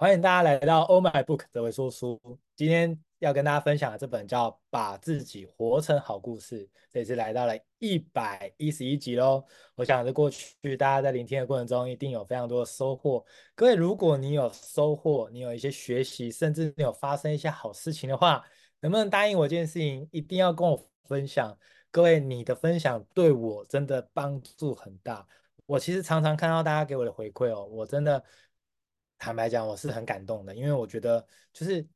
欢迎大家来到 Oh My Book 这位说书。今天要跟大家分享的这本叫《把自己活成好故事》，这次来到了一百一十一集喽。我想这过去大家在聆听的过程中，一定有非常多的收获。各位，如果你有收获，你有一些学习，甚至你有发生一些好事情的话，能不能答应我一件事情，一定要跟我分享？各位，你的分享对我真的帮助很大。我其实常常看到大家给我的回馈哦，我真的。坦白讲，我是很感动的，因为我觉得，就是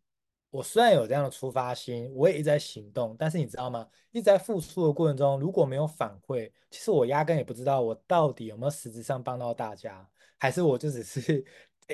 我虽然有这样的出发心，我也一直在行动，但是你知道吗？一直在付出的过程中，如果没有反馈，其实我压根也不知道我到底有没有实质上帮到大家，还是我就只是。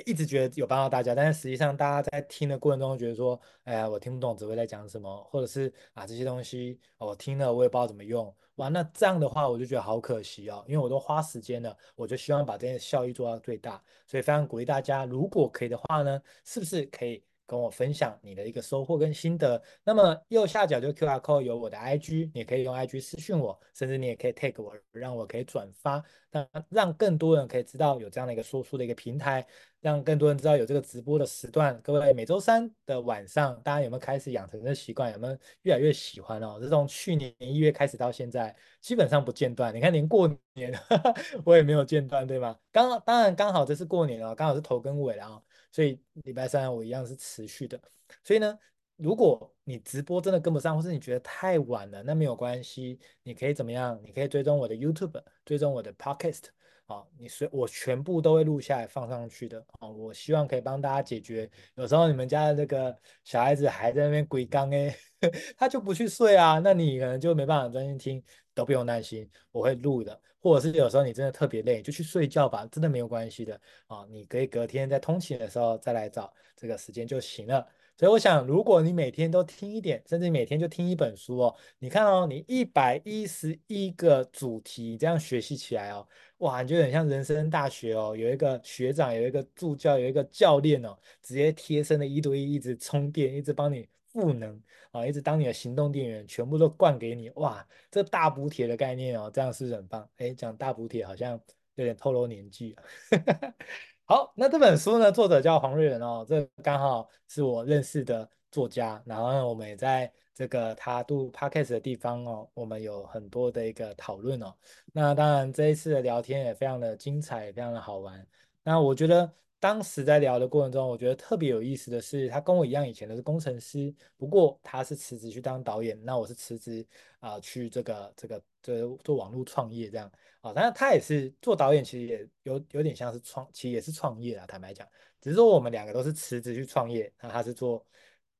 一直觉得有帮到大家，但是实际上大家在听的过程中觉得说，哎呀，我听不懂哲维在讲什么，或者是啊这些东西我听了我也不知道怎么用，哇，那这样的话我就觉得好可惜哦，因为我都花时间了，我就希望把这件效益做到最大，所以非常鼓励大家，如果可以的话呢，是不是可以？跟我分享你的一个收获跟心得。那么右下角就 QR code 有我的 IG，你可以用 IG 私讯我，甚至你也可以 tag 我，让我可以转发，让让更多人可以知道有这样的一个说书的一个平台，让更多人知道有这个直播的时段。各位每周三的晚上，大家有没有开始养成这习惯？有没有越来越喜欢哦？这从去年一月开始到现在，基本上不间断。你看连过年呵 呵我也没有间断，对吗？刚当然刚好这是过年哦，刚好是头跟尾啊。所以礼拜三我一样是持续的，所以呢，如果你直播真的跟不上，或是你觉得太晚了，那没有关系，你可以怎么样？你可以追踪我的 YouTube，追踪我的 Podcast，好，你随我全部都会录下来放上去的，啊，我希望可以帮大家解决，有时候你们家的这个小孩子还在那边鬼刚哎，他就不去睡啊，那你可能就没办法专心听，都不用担心，我会录的。或者是有时候你真的特别累，就去睡觉吧，真的没有关系的啊。你可以隔天在通勤的时候再来找这个时间就行了。所以我想，如果你每天都听一点，甚至每天就听一本书哦，你看哦，你一百一十一个主题这样学习起来哦，哇，你就很像人生大学哦，有一个学长，有一个助教，有一个教练哦，直接贴身的一对一，一直充电，一直帮你。赋能啊，一直当你的行动电源，全部都灌给你，哇，这大补帖的概念哦，这样是很棒？哎，讲大补帖好像有点透露年纪。好，那这本书呢，作者叫黄瑞仁哦，这刚好是我认识的作家，然后呢，我们也在这个他录 podcast 的地方哦，我们有很多的一个讨论哦。那当然这一次的聊天也非常的精彩，也非常的好玩。那我觉得。当时在聊的过程中，我觉得特别有意思的是，他跟我一样，以前都是工程师，不过他是辞职去当导演，那我是辞职啊去这个这个这做网络创业这样啊，当然他也是做导演，其实也有有点像是创，其实也是创业啊，坦白讲，只是说我们两个都是辞职去创业，那他是做。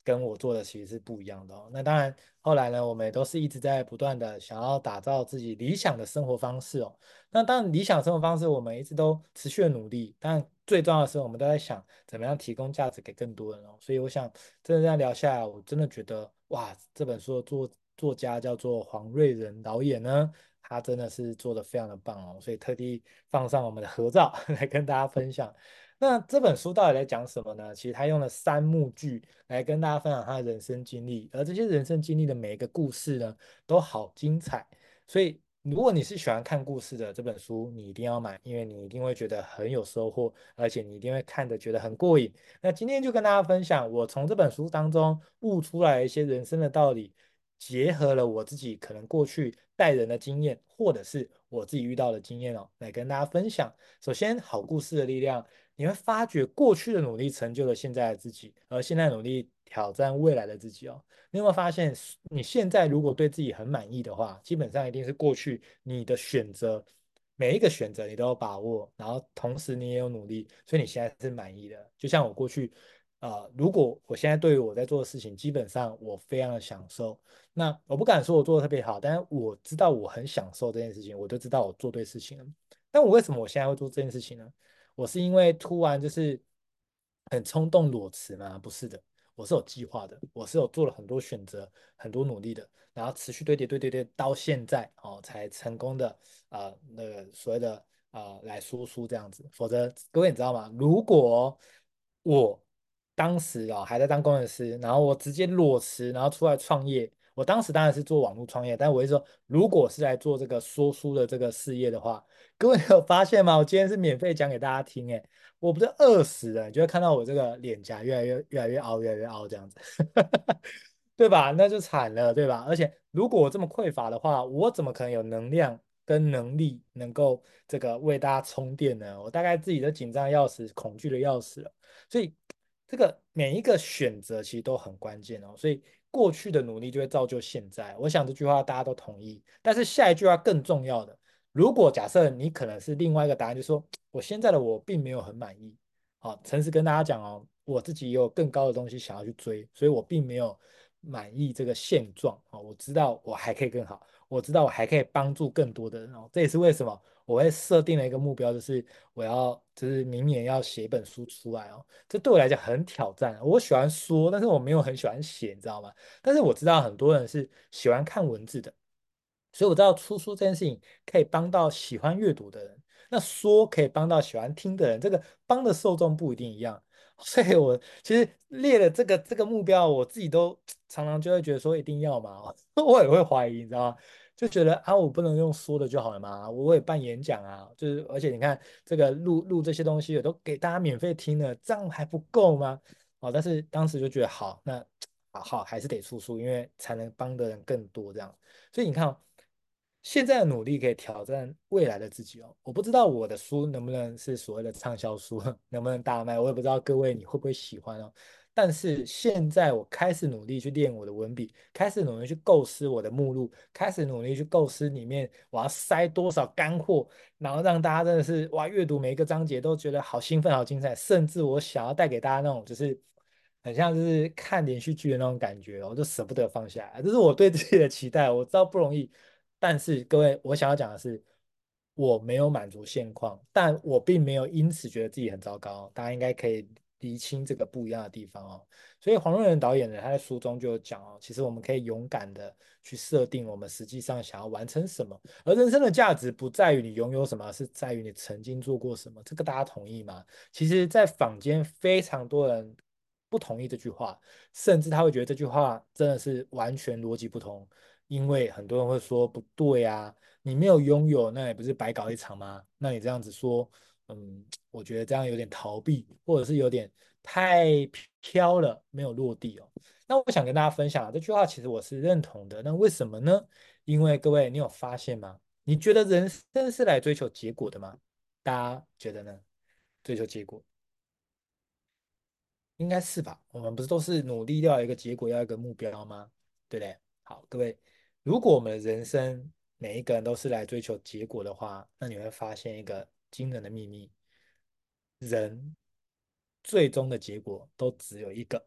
跟我做的其实是不一样的哦。那当然，后来呢，我们也都是一直在不断的想要打造自己理想的生活方式哦。那当然，理想生活方式我们一直都持续的努力，但最重要的是，我们都在想怎么样提供价值给更多人哦。所以，我想真的这样聊下来，我真的觉得哇，这本书的作作家叫做黄瑞仁导演呢，他真的是做得非常的棒哦。所以特地放上我们的合照 来跟大家分享。那这本书到底在讲什么呢？其实他用了三幕剧来跟大家分享他的人生经历，而这些人生经历的每一个故事呢，都好精彩。所以如果你是喜欢看故事的这本书，你一定要买，因为你一定会觉得很有收获，而且你一定会看得觉得很过瘾。那今天就跟大家分享，我从这本书当中悟出来一些人生的道理，结合了我自己可能过去带人的经验，或者是我自己遇到的经验哦，来跟大家分享。首先，好故事的力量。你会发觉过去的努力成就了现在的自己，而现在努力挑战未来的自己哦。你有没有发现，你现在如果对自己很满意的话，基本上一定是过去你的选择，每一个选择你都有把握，然后同时你也有努力，所以你现在是满意的。就像我过去，呃，如果我现在对于我在做的事情，基本上我非常的享受。那我不敢说我做的特别好，但是我知道我很享受这件事情，我就知道我做对事情了。但我为什么我现在会做这件事情呢？我是因为突然就是很冲动裸辞吗？不是的，我是有计划的，我是有做了很多选择，很多努力的，然后持续堆叠堆叠堆到现在哦，才成功的啊、那个所谓的啊、呃、来说书这样子。否则各位你知道吗？如果我当时啊、哦、还在当工程师，然后我直接裸辞，然后出来创业。我当时当然是做网络创业，但我会说，如果是来做这个说书的这个事业的话，各位有发现吗？我今天是免费讲给大家听，诶，我不是饿死了，你就会看到我这个脸颊越来越越来越凹，越来越凹这样子，对吧？那就惨了，对吧？而且如果我这么匮乏的话，我怎么可能有能量跟能力能够这个为大家充电呢？我大概自己都紧张要死，恐惧的要死了。所以这个每一个选择其实都很关键哦。所以过去的努力就会造就现在。我想这句话大家都同意。但是下一句话更重要的。如果假设你可能是另外一个答案，就是说我现在的我并没有很满意，好，诚实跟大家讲哦，我自己也有更高的东西想要去追，所以我并没有满意这个现状哦，我知道我还可以更好，我知道我还可以帮助更多的人哦，这也是为什么我会设定了一个目标，就是我要就是明年要写一本书出来哦，这对我来讲很挑战，我喜欢说，但是我没有很喜欢写，你知道吗？但是我知道很多人是喜欢看文字的。所以我知道出书这件事情可以帮到喜欢阅读的人，那说可以帮到喜欢听的人，这个帮的受众不一定一样。所以我其实列了这个这个目标，我自己都常常就会觉得说一定要嘛，我也会怀疑，你知道吗？就觉得啊，我不能用说的就好了嘛，我也办演讲啊，就是而且你看这个录录这些东西，我都给大家免费听了，这样还不够吗？哦，但是当时就觉得好，那 好好还是得出书，因为才能帮的人更多这样。所以你看哦。现在的努力可以挑战未来的自己哦。我不知道我的书能不能是所谓的畅销书，能不能大卖，我也不知道各位你会不会喜欢哦。但是现在我开始努力去练我的文笔，开始努力去构思我的目录，开始努力去构思里面我要塞多少干货，然后让大家真的是哇，阅读每一个章节都觉得好兴奋、好精彩，甚至我想要带给大家那种就是很像是看连续剧的那种感觉，我就舍不得放下。这是我对自己的期待，我知道不容易。但是各位，我想要讲的是，我没有满足现况，但我并没有因此觉得自己很糟糕。大家应该可以厘清这个不一样的地方哦。所以黄润仁导演呢，他在书中就讲哦，其实我们可以勇敢的去设定我们实际上想要完成什么，而人生的价值不在于你拥有什么，是在于你曾经做过什么。这个大家同意吗？其实，在坊间非常多人不同意这句话，甚至他会觉得这句话真的是完全逻辑不通。因为很多人会说不对啊，你没有拥有，那也不是白搞一场吗？那你这样子说，嗯，我觉得这样有点逃避，或者是有点太飘了，没有落地哦。那我想跟大家分享这句话，其实我是认同的。那为什么呢？因为各位，你有发现吗？你觉得人生是来追求结果的吗？大家觉得呢？追求结果，应该是吧？我们不是都是努力要一个结果，要一个目标吗？对不对？好，各位。如果我们人生每一个人都是来追求结果的话，那你会发现一个惊人的秘密：人最终的结果都只有一个，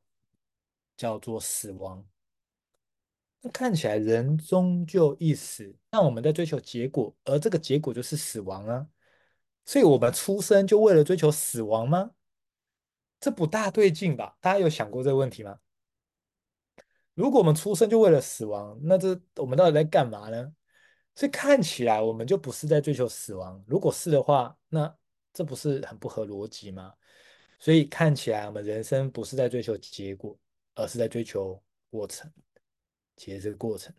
叫做死亡。那看起来人终究一死，那我们在追求结果，而这个结果就是死亡啊。所以我们出生就为了追求死亡吗？这不大对劲吧？大家有想过这个问题吗？如果我们出生就为了死亡，那这我们到底在干嘛呢？所以看起来我们就不是在追求死亡。如果是的话，那这不是很不合逻辑吗？所以看起来我们人生不是在追求结果，而是在追求过程。其实这个过程，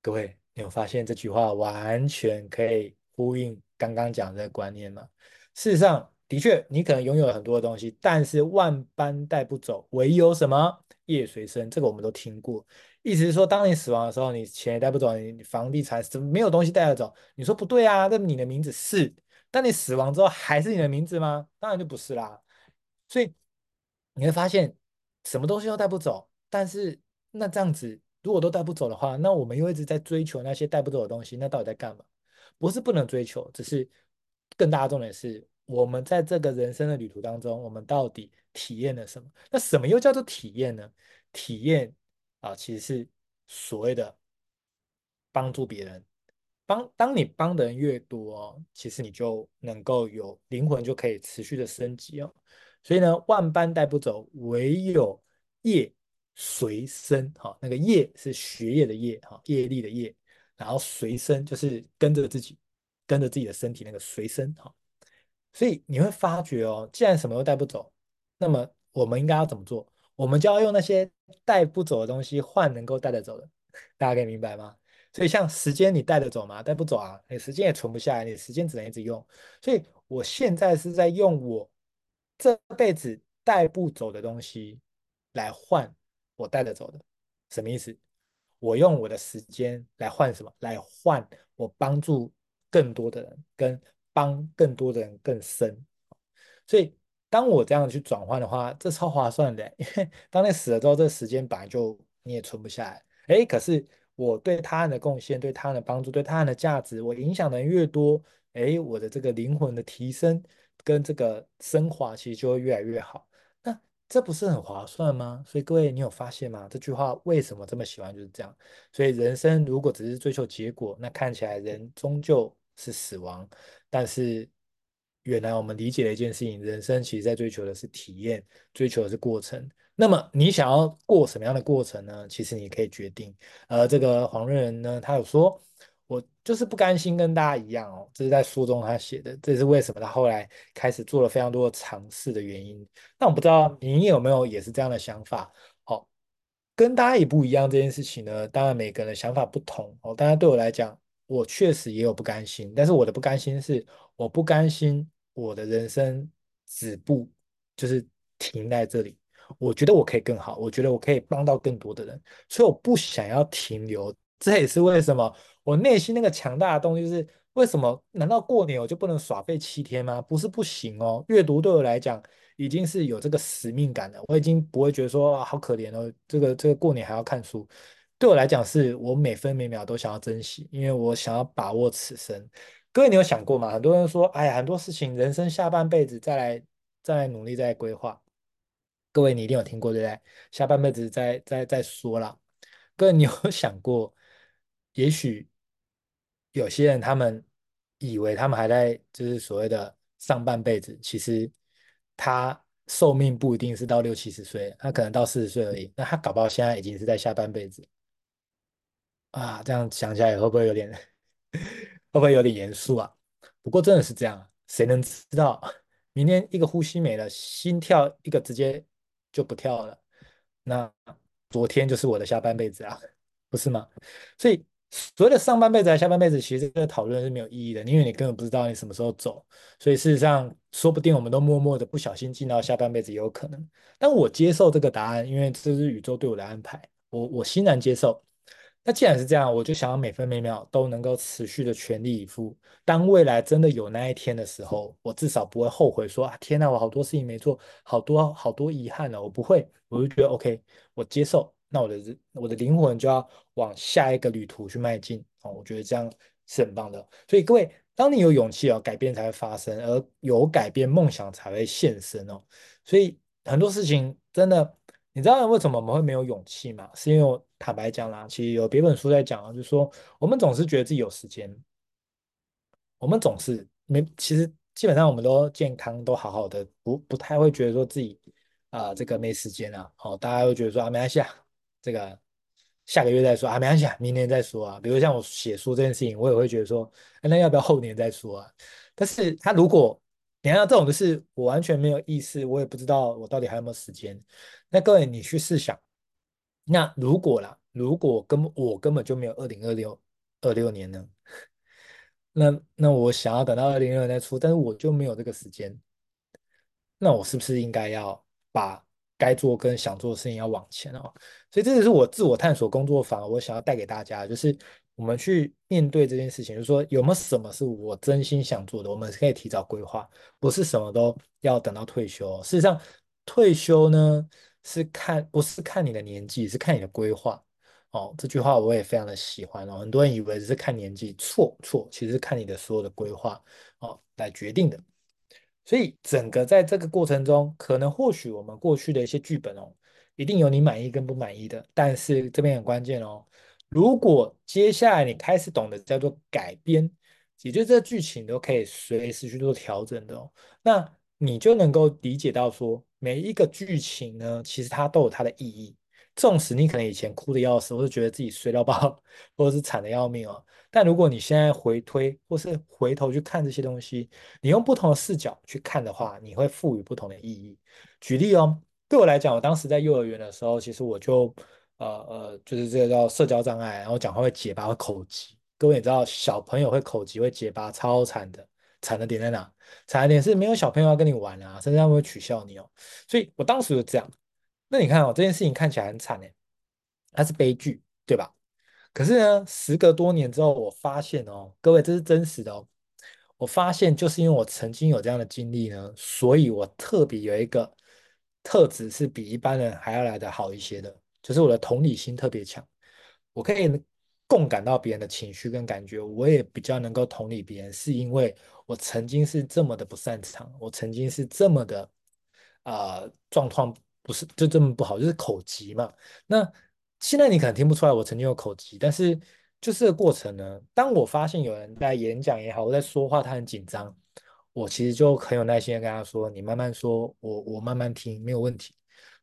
各位，你有发现这句话完全可以呼应刚刚讲的观念吗？事实上，的确，你可能拥有很多的东西，但是万般带不走，唯有什么？业随身，这个我们都听过。意思是说，当你死亡的时候，你钱也带不走，你房地产怎么没有东西带得走？你说不对啊？那你的名字是，但你死亡之后还是你的名字吗？当然就不是啦。所以你会发现，什么东西都带不走。但是那这样子，如果都带不走的话，那我们又一直在追求那些带不走的东西，那到底在干嘛？不是不能追求，只是更大的重点是。我们在这个人生的旅途当中，我们到底体验了什么？那什么又叫做体验呢？体验啊，其实是所谓的帮助别人。帮当你帮的人越多哦，其实你就能够有灵魂就可以持续的升级哦。所以呢，万般带不走，唯有业随身。哈，那个业是学业的业，哈，业力的业。然后随身就是跟着自己，跟着自己的身体那个随身，哈。所以你会发觉哦，既然什么都带不走，那么我们应该要怎么做？我们就要用那些带不走的东西换能够带得走的，大家可以明白吗？所以像时间，你带得走吗？带不走啊，你时间也存不下来，你时间只能一直用。所以我现在是在用我这辈子带不走的东西来换我带得走的，什么意思？我用我的时间来换什么？来换我帮助更多的人，跟帮更多的人更深。所以，当我这样去转换的话，这超划算的。因为当你死了之后，这时间本来就你也存不下来。哎，可是我对他人的贡献、对他人的帮助、对他人的价值，我影响的人越多，哎，我的这个灵魂的提升跟这个升华，其实就会越来越好。那这不是很划算吗？所以各位，你有发现吗？这句话为什么这么喜欢？就是这样。所以人生如果只是追求结果，那看起来人终究是死亡。但是原来我们理解了一件事情：人生其实在追求的是体验，追求的是过程。那么你想要过什么样的过程呢？其实你可以决定。而这个黄瑞仁呢，他有说。我就是不甘心跟大家一样哦，这是在书中他写的，这是为什么他后来开始做了非常多的尝试的原因。那我不知道你有没有也是这样的想法？哦，跟大家也不一样这件事情呢，当然每个人的想法不同哦。当然对我来讲，我确实也有不甘心，但是我的不甘心是我不甘心我的人生止步，就是停在这里。我觉得我可以更好，我觉得我可以帮到更多的人，所以我不想要停留。这也是为什么我内心那个强大的动力，是为什么？难道过年我就不能耍废七天吗？不是不行哦。阅读对我来讲已经是有这个使命感了，我已经不会觉得说啊，好可怜哦，这个这个过年还要看书。对我来讲，是我每分每秒都想要珍惜，因为我想要把握此生。各位，你有想过吗？很多人说，哎呀，很多事情，人生下半辈子再来再来努力再来规划。各位，你一定有听过对不对？下半辈子再再再说了。各位，你有 想过？也许有些人他们以为他们还在就是所谓的上半辈子，其实他寿命不一定是到六七十岁，他可能到四十岁而已。那他搞不好现在已经是在下半辈子啊！这样想起来会不会有点会不会有点严肃啊？不过真的是这样，谁能知道明天一个呼吸没了，心跳一个直接就不跳了，那昨天就是我的下半辈子啊，不是吗？所以。所谓的上半辈子还下半辈子，其实这个讨论是没有意义的，因为你根本不知道你什么时候走，所以事实上，说不定我们都默默的不小心进到下半辈子也有可能。但我接受这个答案，因为这是宇宙对我的安排，我我欣然接受。那既然是这样，我就想要每分每秒都能够持续的全力以赴。当未来真的有那一天的时候，我至少不会后悔说啊，天哪，我好多事情没做，好多好多遗憾了。我不会，我就觉得 OK，我接受。那我的我的灵魂就要往下一个旅途去迈进哦，我觉得这样是很棒的。所以各位，当你有勇气哦，改变才会发生，而有改变，梦想才会现身哦。所以很多事情真的，你知道为什么我们会没有勇气吗？是因为我坦白讲啦，其实有别本书在讲啊，就是说我们总是觉得自己有时间，我们总是没，其实基本上我们都健康，都好好的，不不太会觉得说自己啊、这个没时间啊，哦，大家会觉得说啊没关系啊。这个下个月再说啊，没关系啊，明年再说啊。比如像我写书这件事情，我也会觉得说，哎那要不要后年再说啊？但是他如果你看这种的是我完全没有意识，我也不知道我到底还有没有时间。那各位你去试想，那如果啦，如果根本我根本就没有二零二六二六年呢？那那我想要等到二零二六年再出，但是我就没有这个时间，那我是不是应该要把？该做跟想做的事情要往前哦，所以这就是我自我探索工作坊，我想要带给大家，就是我们去面对这件事情，就是说有没有什么是我真心想做的，我们可以提早规划，不是什么都要等到退休。事实上，退休呢是看不是看你的年纪，是看你的规划哦。这句话我也非常的喜欢哦。很多人以为是看年纪，错错，其实是看你的所有的规划哦来决定的。所以整个在这个过程中，可能或许我们过去的一些剧本哦，一定有你满意跟不满意的。但是这边很关键哦，如果接下来你开始懂得叫做改编，也就是这剧情都可以随时去做调整的哦，那你就能够理解到说，每一个剧情呢，其实它都有它的意义。纵使你可能以前哭得要死，或是觉得自己衰到爆，或者是惨得要命哦，但如果你现在回推，或是回头去看这些东西，你用不同的视角去看的话，你会赋予不同的意义。举例哦，对我来讲，我当时在幼儿园的时候，其实我就呃呃，就是这个叫社交障碍，然后讲话会结巴，会口疾。各位也知道，小朋友会口疾会结巴，超惨的，惨的点在哪？惨的点是没有小朋友要跟你玩啊，甚至他们会取笑你哦。所以我当时就这样。那你看哦，这件事情看起来很惨哎，它是悲剧，对吧？可是呢，时隔多年之后，我发现哦，各位这是真实的哦。我发现就是因为我曾经有这样的经历呢，所以我特别有一个特质是比一般人还要来得好一些的，就是我的同理心特别强。我可以共感到别人的情绪跟感觉，我也比较能够同理别人，是因为我曾经是这么的不擅长，我曾经是这么的呃状况不是就这么不好，就是口疾嘛。那现在你可能听不出来我曾经有口疾，但是。就是过程呢。当我发现有人在演讲也好，我在说话，他很紧张，我其实就很有耐心的跟他说：“你慢慢说，我我慢慢听，没有问题。”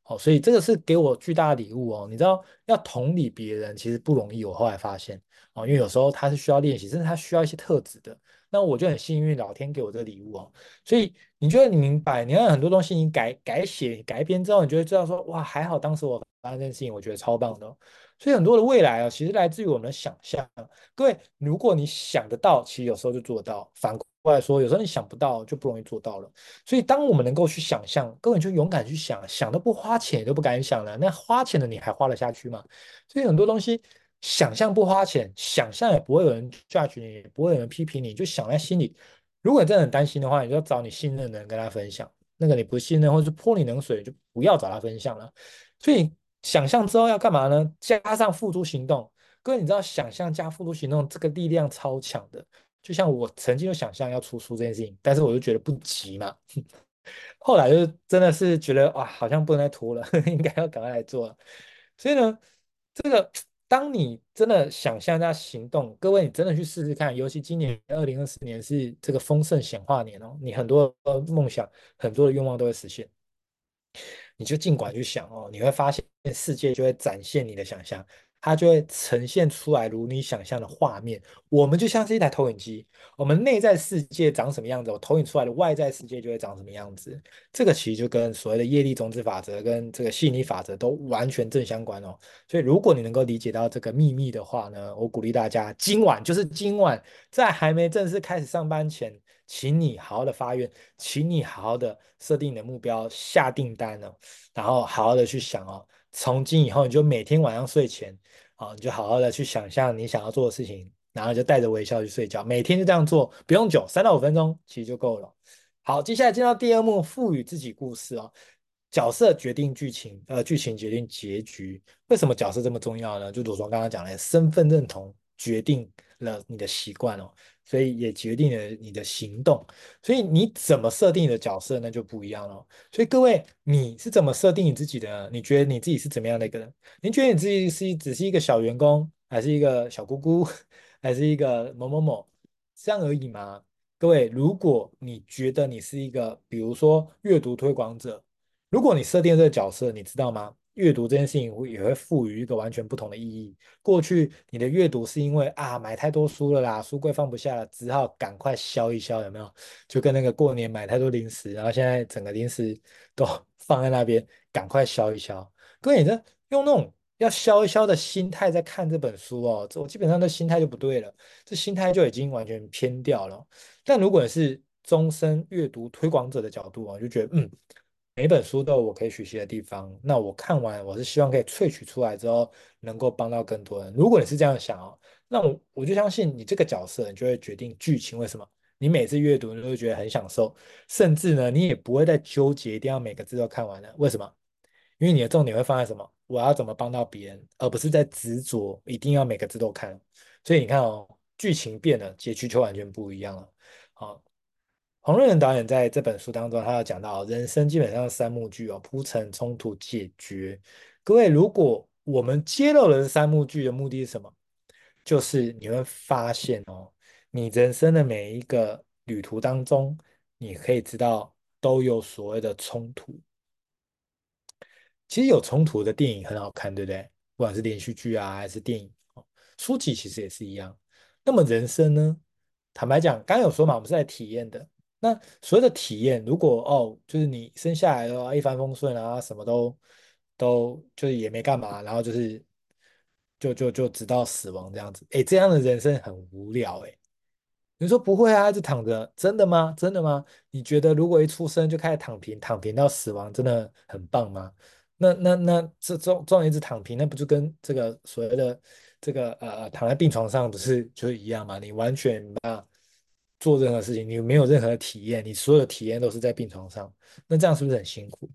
哦，所以这个是给我巨大的礼物哦。你知道，要同理别人其实不容易。我后来发现哦，因为有时候他是需要练习，甚至他需要一些特质的。那我就很幸运，老天给我这个礼物哦。所以你觉得你明白？你看很多东西，你改改写改编之后，你就会知道说：“哇，还好当时我发生这件事情，我觉得超棒的哦。”所以很多的未来啊，其实来自于我们的想象。各位，如果你想得到，其实有时候就做到。反过来说，有时候你想不到，就不容易做到了。所以，当我们能够去想象，各位就勇敢去想，想都不花钱，都不敢想了。那花钱的你还花得下去吗？所以很多东西，想象不花钱，想象也不会有人 judge 你，也不会有人批评你，就想在心里。如果你真的很担心的话，你就找你信任的人跟他分享。那个你不信任，或者是泼你冷水，就不要找他分享了。所以。想象之后要干嘛呢？加上付诸行动。各位，你知道想象加付诸行动这个力量超强的。就像我曾经有想象要出书这件事情，但是我就觉得不急嘛。后来就真的是觉得哇，好像不能再拖了，应该要赶快来做了。所以呢，这个当你真的想象加行动，各位你真的去试试看。尤其今年二零二四年是这个丰盛显化年哦，你很多梦想、很多的愿望都会实现。你就尽管去想哦，你会发现世界就会展现你的想象，它就会呈现出来如你想象的画面。我们就像是一台投影机，我们内在世界长什么样子，我投影出来的外在世界就会长什么样子。这个其实就跟所谓的业力种子法则跟这个吸引力法则都完全正相关哦。所以如果你能够理解到这个秘密的话呢，我鼓励大家今晚就是今晚，在还没正式开始上班前。请你好好的发愿，请你好好的设定你的目标，下订单哦，然后好好的去想哦。从今以后，你就每天晚上睡前啊，你就好好的去想象你想要做的事情，然后就带着微笑去睡觉。每天就这样做，不用久，三到五分钟其实就够了。好，接下来进到第二幕，赋予自己故事哦。角色决定剧情，呃，剧情决定结局。为什么角色这么重要呢？就如同刚刚讲的，身份认同决定了你的习惯哦。所以也决定了你的行动，所以你怎么设定你的角色，那就不一样了。所以各位，你是怎么设定你自己的？你觉得你自己是怎么样的一个人？你觉得你自己是只是一个小员工，还是一个小姑姑，还是一个某某某，这样而已吗？各位，如果你觉得你是一个，比如说阅读推广者，如果你设定这个角色，你知道吗？阅读这件事情会也会赋予一个完全不同的意义。过去你的阅读是因为啊买太多书了啦，书柜放不下了，只好赶快消一消，有没有？就跟那个过年买太多零食，然后现在整个零食都 放在那边，赶快消一消。各位，你这用那种要消一消的心态在看这本书哦，这我基本上的心态就不对了，这心态就已经完全偏掉了。但如果你是终身阅读推广者的角度啊，就觉得嗯。每本书都有我可以学习的地方，那我看完，我是希望可以萃取出来之后，能够帮到更多人。如果你是这样想哦，那我我就相信你这个角色，你就会决定剧情。为什么？你每次阅读你都会觉得很享受，甚至呢，你也不会再纠结一定要每个字都看完了。为什么？因为你的重点会放在什么？我要怎么帮到别人，而不是在执着一定要每个字都看。所以你看哦，剧情变了，结局就完全不一样了。好。黄瑞仁导演在这本书当中，他有讲到人生基本上三幕剧哦，铺陈、冲突、解决。各位，如果我们揭露了这三幕剧的目的是什么？就是你会发现哦，你人生的每一个旅途当中，你可以知道都有所谓的冲突。其实有冲突的电影很好看，对不对？不管是连续剧啊，还是电影，书籍其实也是一样。那么人生呢？坦白讲，刚刚有说嘛，我们是来体验的。那所谓的体验，如果哦，就是你生下来的话一帆风顺啊，什么都都就是也没干嘛，然后就是就就就直到死亡这样子，诶，这样的人生很无聊诶。你说不会啊，一直躺着，真的吗？真的吗？你觉得如果一出生就开始躺平，躺平到死亡，真的很棒吗？那那那这这这种一直躺平，那不就跟这个所谓的这个呃躺在病床上不是就一样吗？你完全没办法做任何事情，你没有任何的体验，你所有的体验都是在病床上，那这样是不是很辛苦？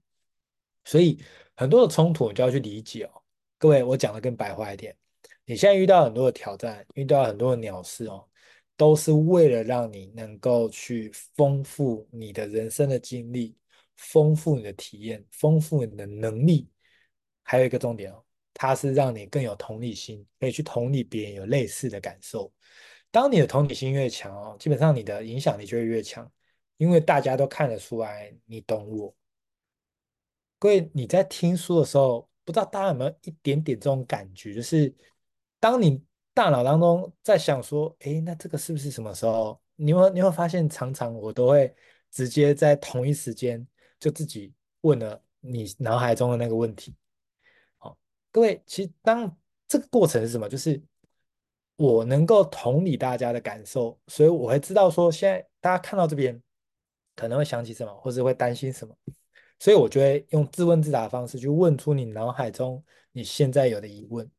所以很多的冲突你就要去理解哦。各位，我讲的更白话一点，你现在遇到很多的挑战，遇到很多的鸟事哦。都是为了让你能够去丰富你的人生的经历，丰富你的体验，丰富你的能力。还有一个重点哦，它是让你更有同理心，可以去同理别人有类似的感受。当你的同理心越强哦，基本上你的影响力就会越强，因为大家都看得出来你懂我。各位，你在听书的时候，不知道大家有没有一点点这种感觉，就是当你。大脑当中在想说，哎，那这个是不是什么时候？你会你会发现，常常我都会直接在同一时间就自己问了你脑海中的那个问题。好，各位，其实当这个过程是什么？就是我能够同理大家的感受，所以我会知道说，现在大家看到这边可能会想起什么，或是会担心什么，所以我就会用自问自答的方式去问出你脑海中你现在有的疑问。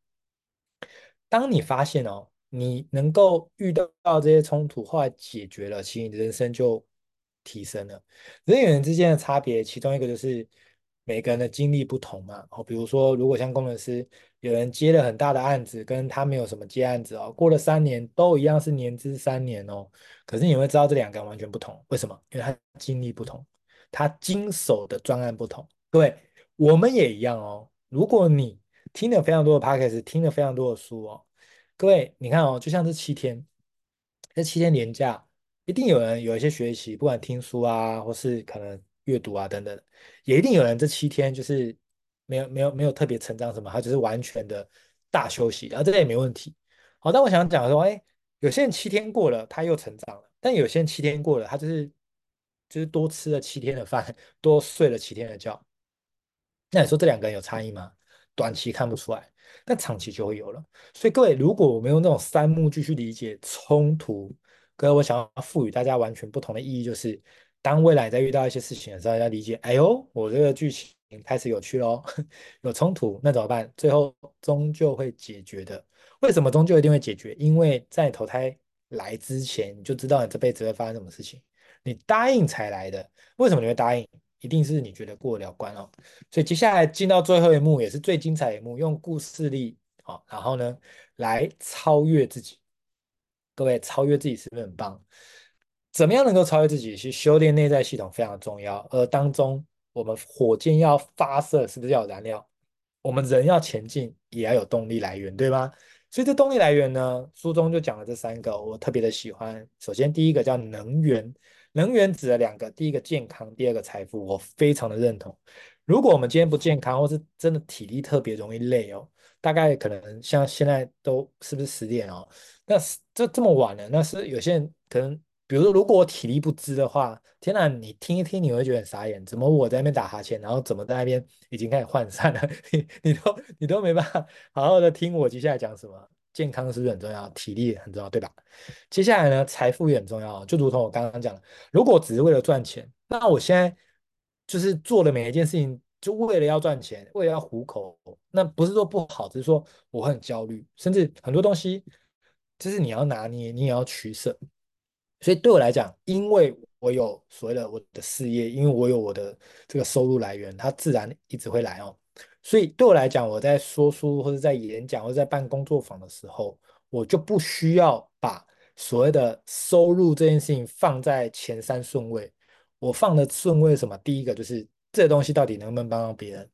当你发现哦，你能够遇到这些冲突，后来解决了，其实你的人生就提升了。人与人之间的差别，其中一个就是每个人的经历不同嘛。哦，比如说，如果像工程师，有人接了很大的案子，跟他没有什么接案子哦，过了三年都一样是年资三年哦。可是你会知道这两个完全不同，为什么？因为他经历不同，他经手的专案不同。各位，我们也一样哦。如果你听了非常多的 podcast，听了非常多的书哦。各位，你看哦，就像这七天，这七天连假，一定有人有一些学习，不管听书啊，或是可能阅读啊等等，也一定有人这七天就是没有没有没有特别成长什么，他就是完全的大休息，然后这个也没问题。好，但我想讲说，哎，有些人七天过了，他又成长了，但有些人七天过了，他就是就是多吃了七天的饭，多睡了七天的觉。那你说这两个人有差异吗？短期看不出来，但长期就会有了。所以各位，如果我们用这种三幕剧去理解冲突，各位，我想要赋予大家完全不同的意义，就是当未来在遇到一些事情的时候，要理解，哎呦，我这个剧情开始有趣喽，有冲突，那怎么办？最后终究会解决的。为什么终究一定会解决？因为在投胎来之前，你就知道你这辈子会发生什么事情，你答应才来的。为什么你会答应？一定是你觉得过了关哦，所以接下来进到最后一幕，也是最精彩一幕，用故事力啊，然后呢来超越自己。各位，超越自己是不是很棒？怎么样能够超越自己？其实修炼内在系统非常重要，而当中我们火箭要发射，是不是要有燃料？我们人要前进，也要有动力来源，对吗？所以这动力来源呢，书中就讲了这三个，我特别的喜欢。首先第一个叫能源。能源指的两个，第一个健康，第二个财富，我非常的认同。如果我们今天不健康，或是真的体力特别容易累哦，大概可能像现在都是不是十点哦？那是这这么晚了，那是有些人可能，比如说如果我体力不支的话，天哪，你听一听你会觉得很傻眼，怎么我在那边打哈欠，然后怎么在那边已经开始涣散了，你 你都你都没办法好好的听我接下来讲什么。健康是不是很重要？体力也很重要，对吧？接下来呢，财富也很重要。就如同我刚刚讲的，如果只是为了赚钱，那我现在就是做的每一件事情，就为了要赚钱，为了要糊口，那不是说不好，只是说我很焦虑，甚至很多东西，就是你要拿捏，你也要取舍。所以对我来讲，因为我有所谓的我的事业，因为我有我的这个收入来源，它自然一直会来哦。所以对我来讲，我在说书或者在演讲或者在办工作坊的时候，我就不需要把所谓的收入这件事情放在前三顺位。我放的顺位什么？第一个就是这东西到底能不能帮到别人？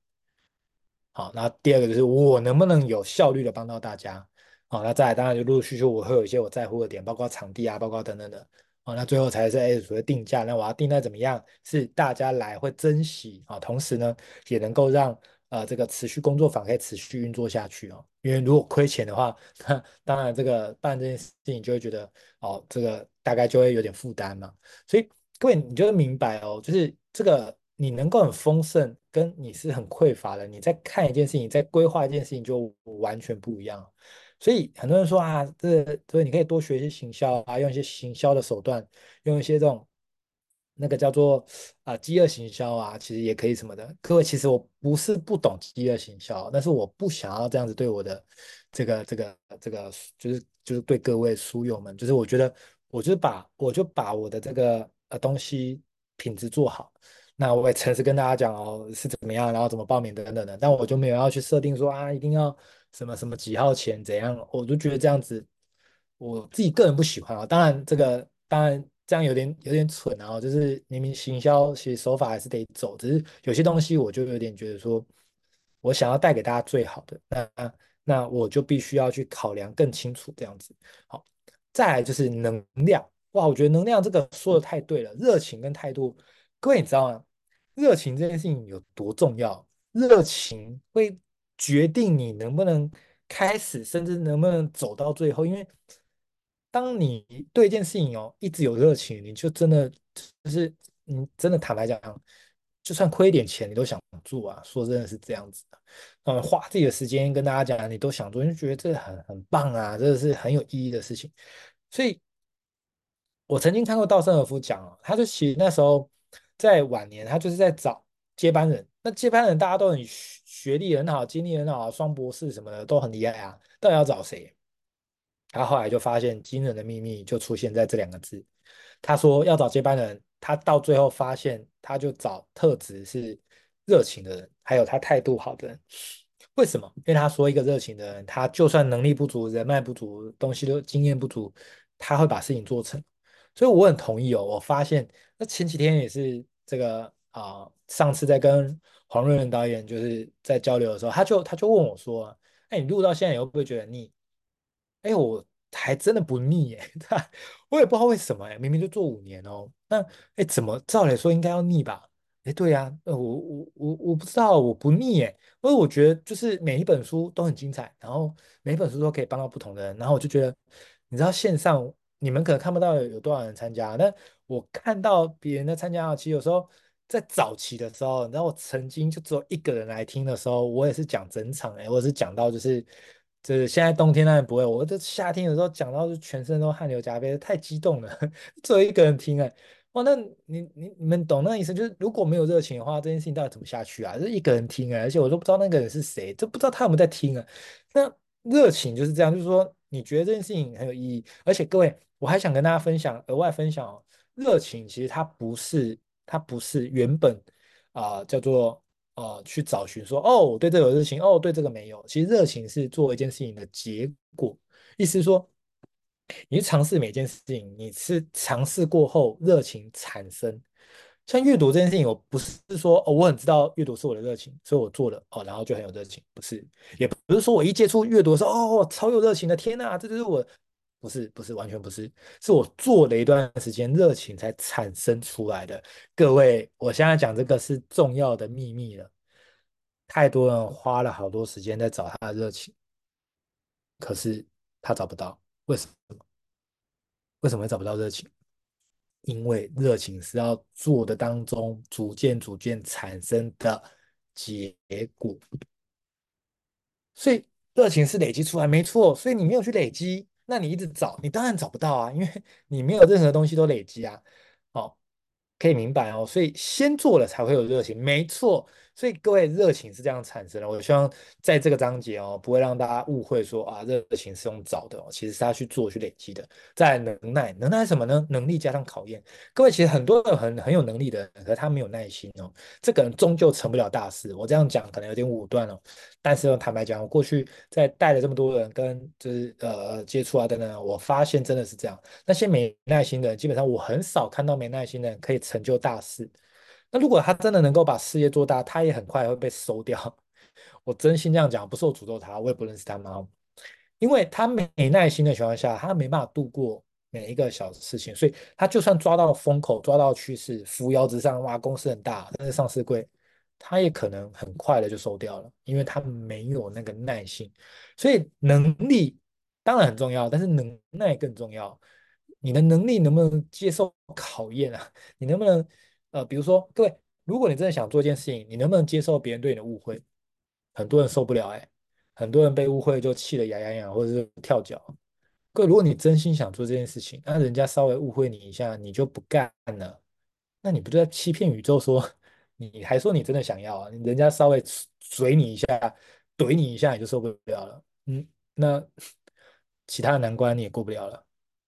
好，那第二个就是我能不能有效率的帮到大家？好，那再来当然就陆陆续续我会有一些我在乎的点，包括场地啊，包括等等的。哦，那最后才是哎所谓定价，那我要定在怎么样是大家来会珍惜啊，同时呢也能够让。呃，这个持续工作坊可以持续运作下去哦。因为如果亏钱的话，那 当然这个办这件事情就会觉得哦，这个大概就会有点负担嘛。所以各位，你就会明白哦，就是这个你能够很丰盛，跟你是很匮乏的，你在看一件事情，在规划一件事情就完全不一样。所以很多人说啊，这所以你可以多学一些行销啊，用一些行销的手段，用一些这种。那个叫做啊饥饿行销啊，其实也可以什么的。各位，其实我不是不懂饥饿行销，但是我不想要这样子对我的这个这个这个，就是就是对各位书友们，就是我觉得我就把我就把我的这个呃东西品质做好。那我也诚实跟大家讲哦，是怎么样，然后怎么报名等等的。但我就没有要去设定说啊，一定要什么什么几号前怎样，我就觉得这样子我自己个人不喜欢啊。当然这个当然。这样有点有点蠢啊，就是明明行销其实手法还是得走，只是有些东西我就有点觉得说，我想要带给大家最好的，那那我就必须要去考量更清楚这样子。好，再来就是能量，哇，我觉得能量这个说的太对了，热情跟态度，各位你知道吗？热情这件事情有多重要？热情会决定你能不能开始，甚至能不能走到最后，因为。当你对一件事情哦一直有热情，你就真的就是你真的坦白讲，就算亏一点钱你都想做啊。说真的是这样子的，嗯，花自己的时间跟大家讲，你都想做，就觉得这很很棒啊，这是很有意义的事情。所以，我曾经看过稻盛和夫讲，他就其实那时候在晚年，他就是在找接班人。那接班人大家都很学历很好，经历很好，双博士什么的都很厉害啊，到底要找谁？他后来就发现惊人的秘密就出现在这两个字。他说要找接班人，他到最后发现，他就找特质是热情的人，还有他态度好的人。为什么？因为他说一个热情的人，他就算能力不足、人脉不足、东西都经验不足，他会把事情做成。所以我很同意哦。我发现那前几天也是这个啊、上次在跟黄瑞仁导演就是在交流的时候，他就他就问我说：“哎，你录到现在，你会不会觉得腻？”哎，我还真的不腻耶，我也不知道为什么哎，明明就做五年哦，那哎怎么照理说应该要腻吧？哎，对呀，我我我我不知道，我不腻哎，因为我觉得就是每一本书都很精彩，然后每一本书都可以帮到不同的人，然后我就觉得，你知道线上你们可能看不到有多少人参加，但我看到别人的参加，其实有时候在早期的时候，然后我曾经就只有一个人来听的时候，我也是讲整场哎，我是讲到就是。就是现在冬天当然不会，我这夏天有时候讲到就全身都汗流浃背，太激动了，只有一个人听哎，哇，那你你你们懂那意思？就是如果没有热情的话，这件事情到底怎么下去啊？就一个人听哎，而且我都不知道那个人是谁，就不知道他有没有在听啊。那热情就是这样，就是说你觉得这件事情很有意义，而且各位，我还想跟大家分享，额外分享哦，热情其实它不是，它不是原本啊、叫做。呃，去找寻说，哦，我对这个有热情，哦，对这个没有。其实热情是做一件事情的结果，意思是说，你去尝试每件事情，你是尝试过后热情产生。像阅读这件事情，我不是说哦，我很知道阅读是我的热情，所以我做了哦，然后就很有热情，不是，也不是说我一接触阅读的时候，哦，超有热情的，天哪，这就是我，不是，不是，完全不是，是我做了一段时间，热情才产生出来的。各位，我现在讲这个是重要的秘密了。太多人花了好多时间在找他的热情，可是他找不到，为什么？为什么会找不到热情？因为热情是要做的当中逐渐逐渐产生的结果，所以热情是累积出来，没错。所以你没有去累积。那你一直找，你当然找不到啊，因为 你没有任何东西都累积啊。哦，可以明白哦。所以先做了才会有热情，没错。所以各位，热情是这样产生的。我希望在这个章节哦，不会让大家误会说啊，热情是用找的哦，其实是他去做、去累积的。再来能耐，能耐什么呢？能力加上考验。各位，其实很多人很很有能力的人，可是他没有耐心哦，这个人终究成不了大事。我这样讲可能有点武断哦，但是坦白讲，我过去在带了这么多人跟就是呃接触啊等等，我发现真的是这样。那些没耐心的人，基本上我很少看到没耐心的人可以成就大事。那如果他真的能够把事业做大，他也很快会被收掉。我真心这样讲，不是我诅咒他，我也不认识他妈，因为他没耐心的情况下，他没办法度过每一个小事情，所以他就算抓到风口，抓到趋势，扶摇直上，哇，公司很大，但是上市贵，他也可能很快的就收掉了，因为他没有那个耐心。所以能力当然很重要，但是能耐更重要。你的能力能不能接受考验啊？你能不能？呃，比如说，各位，如果你真的想做一件事情，你能不能接受别人对你的误会？很多人受不了，哎，很多人被误会就气得牙痒痒，或者是跳脚。各位，如果你真心想做这件事情，那人家稍微误会你一下，你就不干了，那你不就在欺骗宇宙说，你还说你真的想要啊？人家稍微嘴你一下，怼你一下，你就受不了了。嗯，那 其他的难关你也过不了了，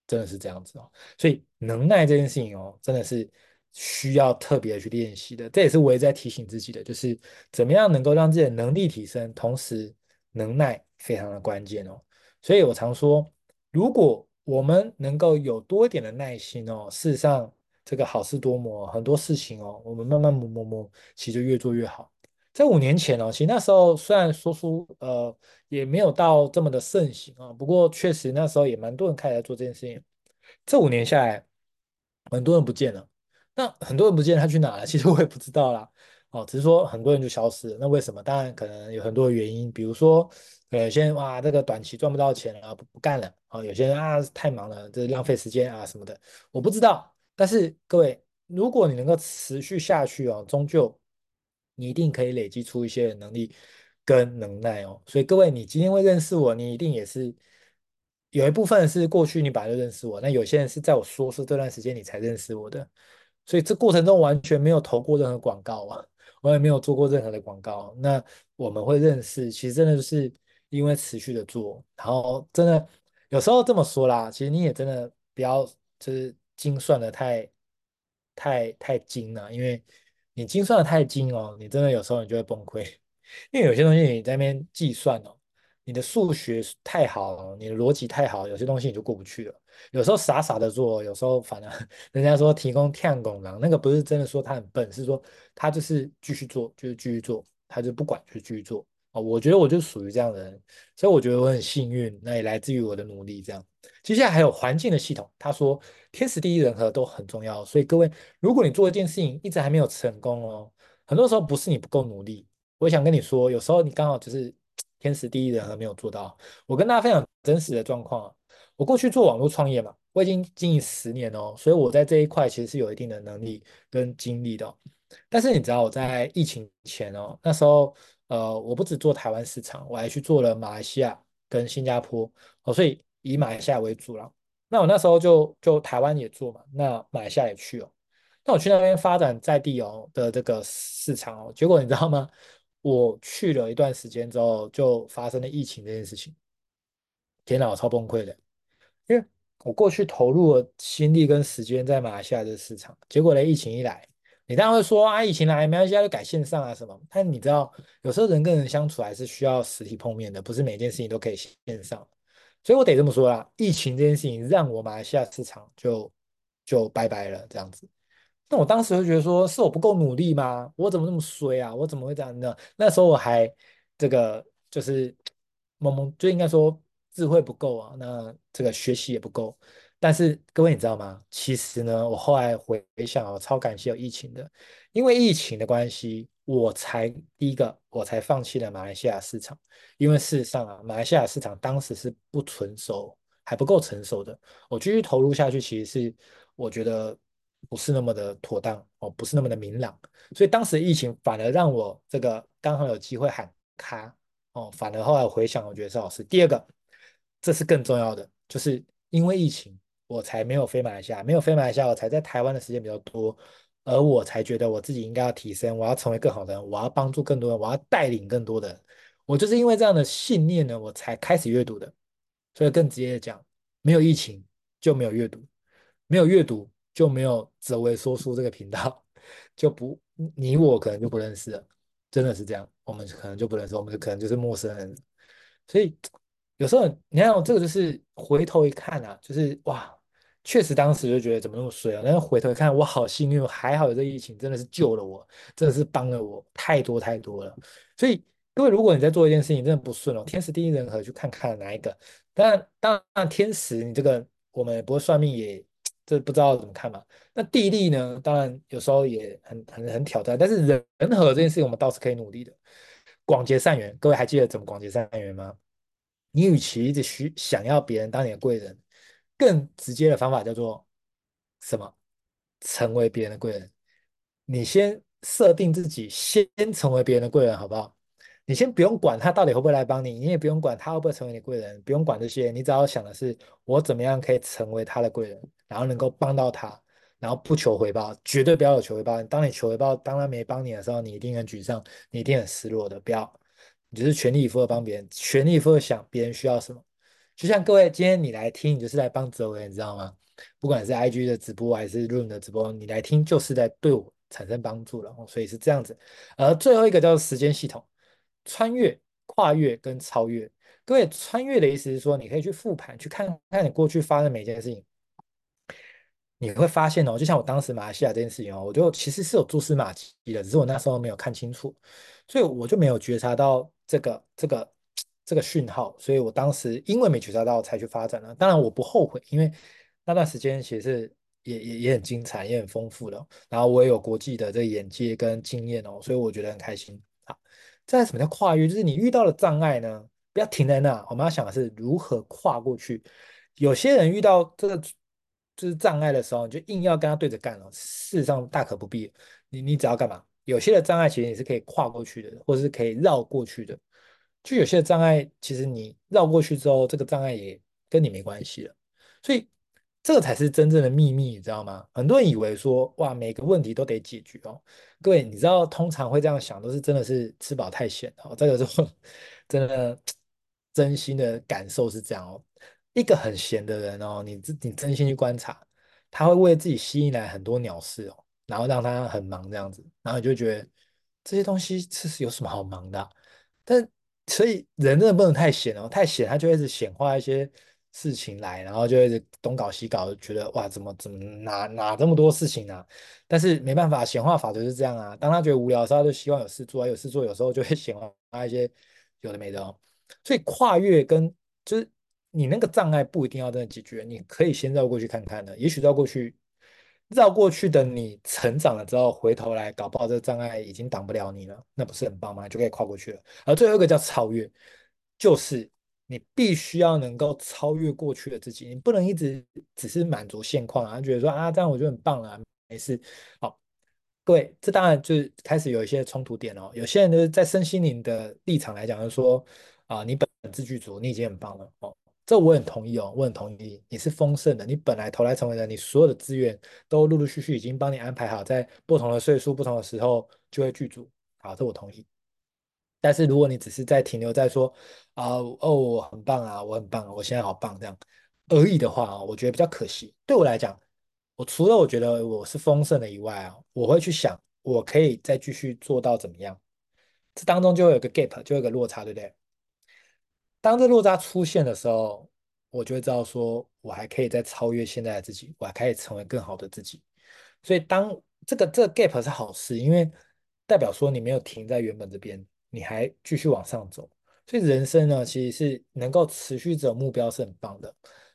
真的是这样子哦。所以能耐这件事情哦，真的是需要特别去练习的。这也是我也在提醒自己的，就是怎么样能够让自己的能力提升，同时能耐非常的关键哦。所以我常说，如果我们能够有多一点的耐心哦，事实上这个好事多磨，很多事情哦，我们慢慢磨磨磨，其实就越做越好。在五年前哦，其实那时候虽然说书呃也没有到这么的盛行啊，不过确实那时候也蛮多人开始做这件事情。这五年下来，很多人不见了。那很多人不见，他去哪了？其实我也不知道啦。哦，只是说很多人就消失了。那为什么？当然可能有很多原因，比如说呃，有些人哇，这个短期赚不到钱啊，不不干了啊。有些人啊太忙了，这浪费时间啊什么的，我不知道。但是各位，如果你能够持续下去哦，终究。你一定可以累积出一些能力跟能耐哦，所以各位，你今天会认识我，你一定也是有一部分是过去你本来就认识我，那有些人是在我说书这段时间你才认识我的，所以这过程中完全没有投过任何广告啊，我也没有做过任何的广告。那我们会认识，其实真的就是因为持续的做，然后真的有时候这么说啦，其实你也真的不要就是精算的太太太精了，因为。你精算的太精哦，你真的有时候你就会崩溃，因为有些东西你在那边计算哦，你的数学太好了，你的逻辑太好，有些东西你就过不去了。有时候傻傻的做，有时候反而人家说提供天公狼，那个不是真的说他很笨，是说他就是继续做，就是继续做，他就不管，就继续做。哦，我觉得我就属于这样的人，所以我觉得我很幸运，那也来自于我的努力。这样，接下来还有环境的系统，他说天时地利人和都很重要，所以各位，如果你做一件事情一直还没有成功哦，很多时候不是你不够努力，我想跟你说，有时候你刚好就是天时地利人和没有做到。我跟大家分享真实的状况，我过去做网络创业嘛，我已经经营十年哦，所以我在这一块其实是有一定的能力跟经历的。但是你知道我在疫情前哦，那时候。呃，我不只做台湾市场，我还去做了马来西亚跟新加坡，哦，所以以马来西亚为主了。那我那时候就就台湾也做嘛，那马来西亚也去哦。那我去那边发展在地哦的这个市场哦，结果你知道吗？我去了一段时间之后，就发生了疫情这件事情。天哪，我超崩溃的，我过去投入了心力跟时间在马来西亚的市场，结果呢，疫情一来。你当然会说啊，疫情来没关系，就改线上啊什么。但你知道，有时候人跟人相处还是需要实体碰面的，不是每件事情都可以线上。所以我得这么说啦，疫情这件事情让我马来西亚市场就就拜拜了这样子。那我当时会觉得说，是我不够努力吗？我怎么那么衰啊？我怎么会这样呢？那时候我还这个就是 懵懵，就应该说智慧不够啊，那这个学习也不够。但是各位你知道吗？其实呢，我后来回想，我超感谢有疫情的，因为疫情的关系，我才第一个我才放弃了马来西亚市场，因为事实上啊，马来西亚市场当时是不成熟，还不够成熟的。我继续投入下去，其实是我觉得不是那么的妥当哦，不是那么的明朗，所以当时疫情反而让我这个刚好有机会喊卡哦，反而后来回想，我觉得是好事。第二个，这是更重要的，就是因为疫情。我才没有飞马来西亚，没有飞马来西亚，我才在台湾的时间比较多，而我才觉得我自己应该要提升，我要成为更好的人，我要帮助更多人，我要带领更多的人。我就是因为这样的信念呢，我才开始阅读的。所以更直接的讲，没有疫情就没有阅读，没有阅读就没有哲维说书这个频道，就不你我可能就不认识了，真的是这样，我们可能就不认识，我们可能就是陌生人。所以有时候你看，这个就是回头一看啊，就是哇。确实，当时就觉得怎么那么衰啊！但是回头一看，我好幸运，还好有这疫情，真的是救了我，真的是帮了我太多太多了。所以各位，如果你在做一件事情真的不顺哦，天时地利人和去看看哪一个。当然，当然天时你这个我们也不会算命，也这不知道怎么看嘛。那地利呢？当然有时候也很很很挑战。但是人人和这件事情，我们倒是可以努力的。广结善缘，各位还记得怎么广结善缘吗？你与其一直需想要别人当你的贵人。更直接的方法叫做什么？成为别人的贵人。你先设定自己，先成为别人的贵人，好不好？你先不用管他到底会不会来帮你，你也不用管他会不会成为你贵人，不用管这些，你只要想的是我怎么样可以成为他的贵人，然后能够帮到他，然后不求回报，绝对不要有求回报。当你求回报，当他没帮你的时候，你一定很沮丧，你一定很失落的。不要，你就是全力以赴的帮别人，全力以赴的想别人需要什么。就像各位今天你来听，你就是来帮泽维，你知道吗？不管是 IG 的直播还是 Room 的直播，你来听就是在对我产生帮助了。所以是这样子。而最后一个叫做时间系统。穿越、跨越跟超越，各位，穿越的意思是说，你可以去复盘，去看看你过去发生的每件事情，你会发现哦，就像我当时马来西亚这件事情哦，我就其实是有蛛丝马迹的，只是我那时候没有看清楚，所以我就没有觉察到这个这个这个讯号，所以我当时因为没觉察到才去发展了。当然我不后悔，因为那段时间其实也也也很精彩，也很丰富的，然后我也有国际的这个眼界跟经验哦，所以我觉得很开心。在什么叫跨越？就是你遇到了障碍呢，不要停在那。我们要想的是如何跨过去。有些人遇到这个就是障碍的时候，你就硬要跟他对着干了。事实上大可不必。你你只要干嘛？有些的障碍其实你是可以跨过去的，或是可以绕过去的。就有些的障碍，其实你绕过去之后，这个障碍也跟你没关系了。所以。这个才是真正的秘密，你知道吗？很多人以为说，哇，每个问题都得解决哦。各位，你知道，通常会这样想，都是真的是吃饱太闲哦。这个是 真的，真心的感受是这样哦。一个很闲的人哦，你你真心去观察，他会为自己吸引来很多鸟事哦，然后让他很忙这样子，然后你就觉得这些东西其实有什么好忙的？但所以人真的不能太闲哦，太闲他就一直显化一些。事情来，然后就一直东搞西搞，觉得哇，怎么怎么哪哪这么多事情啊？但是没办法，显化法则是这样啊。当他觉得无聊的时候，他就希望有事做，有事做，有时候就会显化一些有的没的哦。所以跨越跟就是你那个障碍不一定要真的解决，你可以先绕过去看看的。也许绕过去，绕过去的你成长了之后，回头来搞不好这个障碍已经挡不了你了，那不是很棒吗？就可以跨过去了。而最后一个叫超越，就是。你必须要能够超越过去的自己，你不能一直只是满足现况啊，觉得说啊这样我就很棒了，没事。好，各位，这当然就是开始有一些冲突点哦。有些人就是在身心灵的立场来讲，就是说啊，你本自具足，你已经很棒了哦。这我很同意哦，我很同意。你是丰盛的，你本来投来成为的，你所有的资源都陆陆续续已经帮你安排好，在不同的岁数、不同的时候就会具足。好，这我同意。但是如果你只是在停留在说啊哦我很棒啊我很棒我现在好棒这样而已的话啊，我觉得比较可惜。对我来讲，我除了我觉得我是丰盛的以外啊，我会去想我可以再继续做到怎么样。这当中就会有个 gap，就有个落差，对不对？当这落差出现的时候，我就会知道说我还可以再超越现在的自己，我还可以成为更好的自己。所以当这个这个 gap 是好事，因为代表说你没有停在原本这边。你还继续往上走，所以人生呢，其实是能够持续这种目标是很棒的。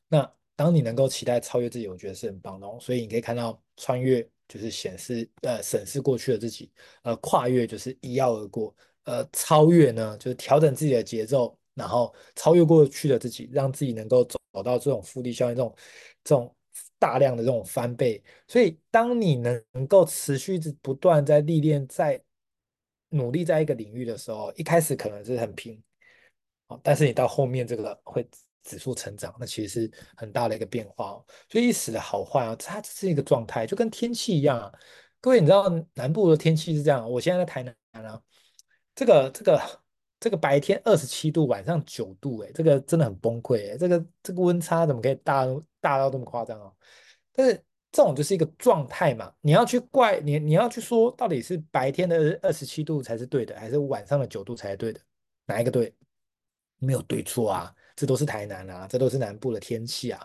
那当你能够期待超越自己，我觉得是很棒的哦。所以你可以看到，穿越就是显示呃审视过去的自己，呃跨越就是一跃而过，呃超越呢就是调整自己的节奏，然后超越过去的自己，让自己能够走到这种复利效应，这种这种大量的这种翻倍。所以当你能够持续不断在历练在。努力在一个领域的时候，一开始可能是很拼，但是你到后面这个会指数成长，那其实是很大的一个变化哦。所以一时的好坏啊，它只是一个状态，就跟天气一样啊。各位，你知道南部的天气是这样，我现在在台南啊，这个这个这个白天二十七度，晚上九度，哎，这个真的很崩溃，哎，这个这个温差怎么可以大大到这么夸张哦？但是。这种就是一个状态嘛，你要去怪你，你要去说到底是白天的二十七度才是对的，还是晚上的九度才是对的？哪一个对？没有对错啊。这都是台南啊，这都是南部的天气啊，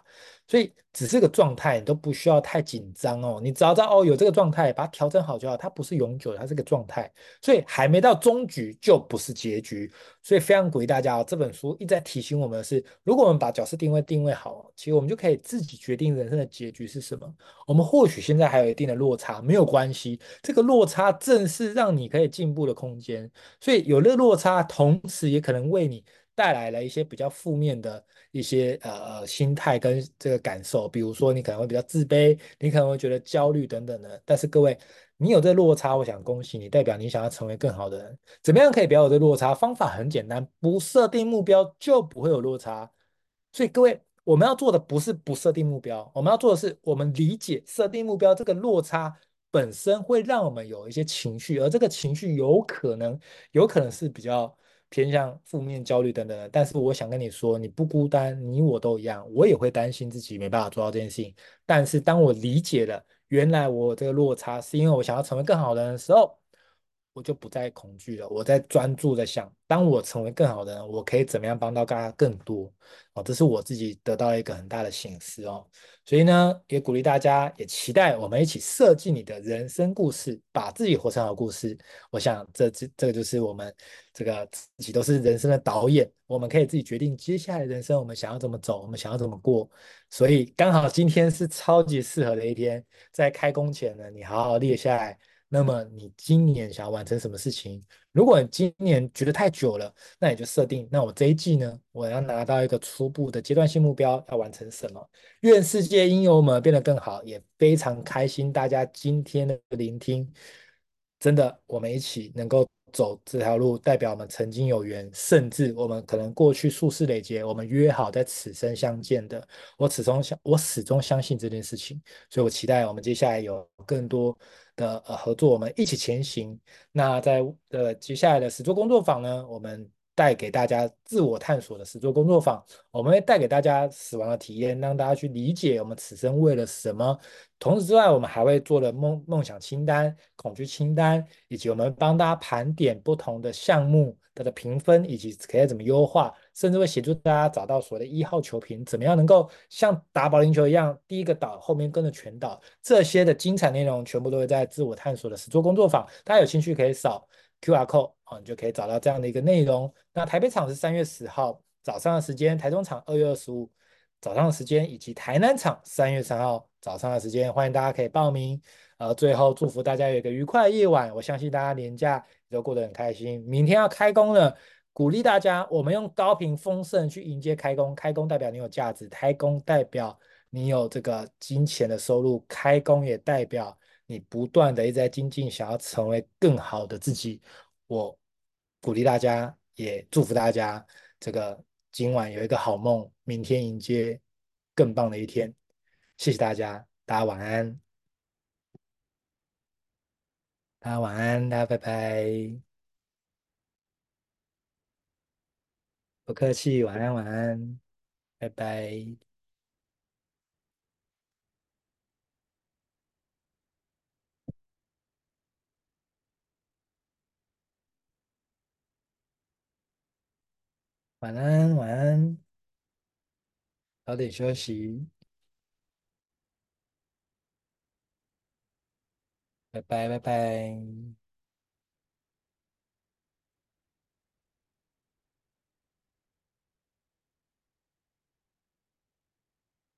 所以只是个状态，你都不需要太紧张哦。你只要知道哦，有这个状态，把它调整好就好。它不是永久的，它是个状态，所以还没到终局就不是结局。所以非常鼓励大家哦，这本书一直在提醒我们的是，如果我们把角色定位定位好，其实我们就可以自己决定人生的结局是什么。我们或许现在还有一定的落差，没有关系，这个落差正是让你可以进步的空间。所以有了落差，同时也可能为你。带来了一些比较负面的一些呃心态跟这个感受，比如说你可能会比较自卑，你可能会觉得焦虑等等的。但是各位，你有这落差，我想恭喜你，代表你想要成为更好的人。怎么样可以不要有这落差？方法很简单，不设定目标就不会有落差。所以各位，我们要做的不是不设定目标，我们要做的是我们理解设定目标这个落差本身会让我们有一些情绪，而这个情绪有可能有可能是比较偏向负面、焦虑等等的。但是我想跟你说，你不孤单，你我都一样，我也会担心自己没办法做到这件事情。但是当我理解了，原来我这个落差是因为我想要成为更好的人的时候。我就不再恐惧了，我在专注的想，当我成为更好的人，我可以怎么样帮到大家更多哦？这是我自己得到一个很大的醒思哦。所以呢，也鼓励大家，也期待我们一起设计你的人生故事，把自己活成好故事。我想这这这个就是我们这个自己都是人生的导演，我们可以自己决定接下来人生我们想要怎么走，我们想要怎么过。所以刚好今天是超级适合的一天，在开工前呢，你好好列下来。那么你今年想要完成什么事情？如果你今年觉得太久了，那你就设定，那我这一季呢，我要拿到一个初步的阶段性目标，要完成什么？愿世界因有我们变得更好，也非常开心大家今天的聆听，真的，我们一起能够。走这条路，代表我们曾经有缘，甚至我们可能过去数世累劫，我们约好在此生相见的。我始终相，我始终相信这件事情，所以我期待我们接下来有更多的呃合作，我们一起前行。那在呃接下来的实作工作坊呢，我们。带给大家自我探索的实作工作坊，我们会带给大家死亡的体验，让大家去理解我们此生为了什么。同时之外，我们还会做了梦梦想清单、恐惧清单，以及我们帮大家盘点不同的项目它的评分，以及可以怎么优化，甚至会协助大家找到所谓的一号球评，怎么样能够像打保龄球一样，第一个倒后面跟着全倒。这些的精彩内容全部都会在自我探索的实作工作坊，大家有兴趣可以扫 QR code 啊。你就可以找到这样的一个内容。那台北场是三月十号早上的时间，台中场二月二十五早上的时间，以及台南场三月三号早上的时间，欢迎大家可以报名。呃，最后祝福大家有一个愉快的夜晚。我相信大家年假都过得很开心。明天要开工了，鼓励大家，我们用高频丰盛去迎接开工。开工代表你有价值，开工代表你有这个金钱的收入，开工也代表你不断的一直在精进，想要成为更好的自己。我。鼓励大家，也祝福大家，这个今晚有一个好梦，明天迎接更棒的一天。谢谢大家，大家晚安，大家晚安，大家拜拜，不客气，晚安，晚安，拜拜。晚安，晚安，早点休息，拜拜，拜拜。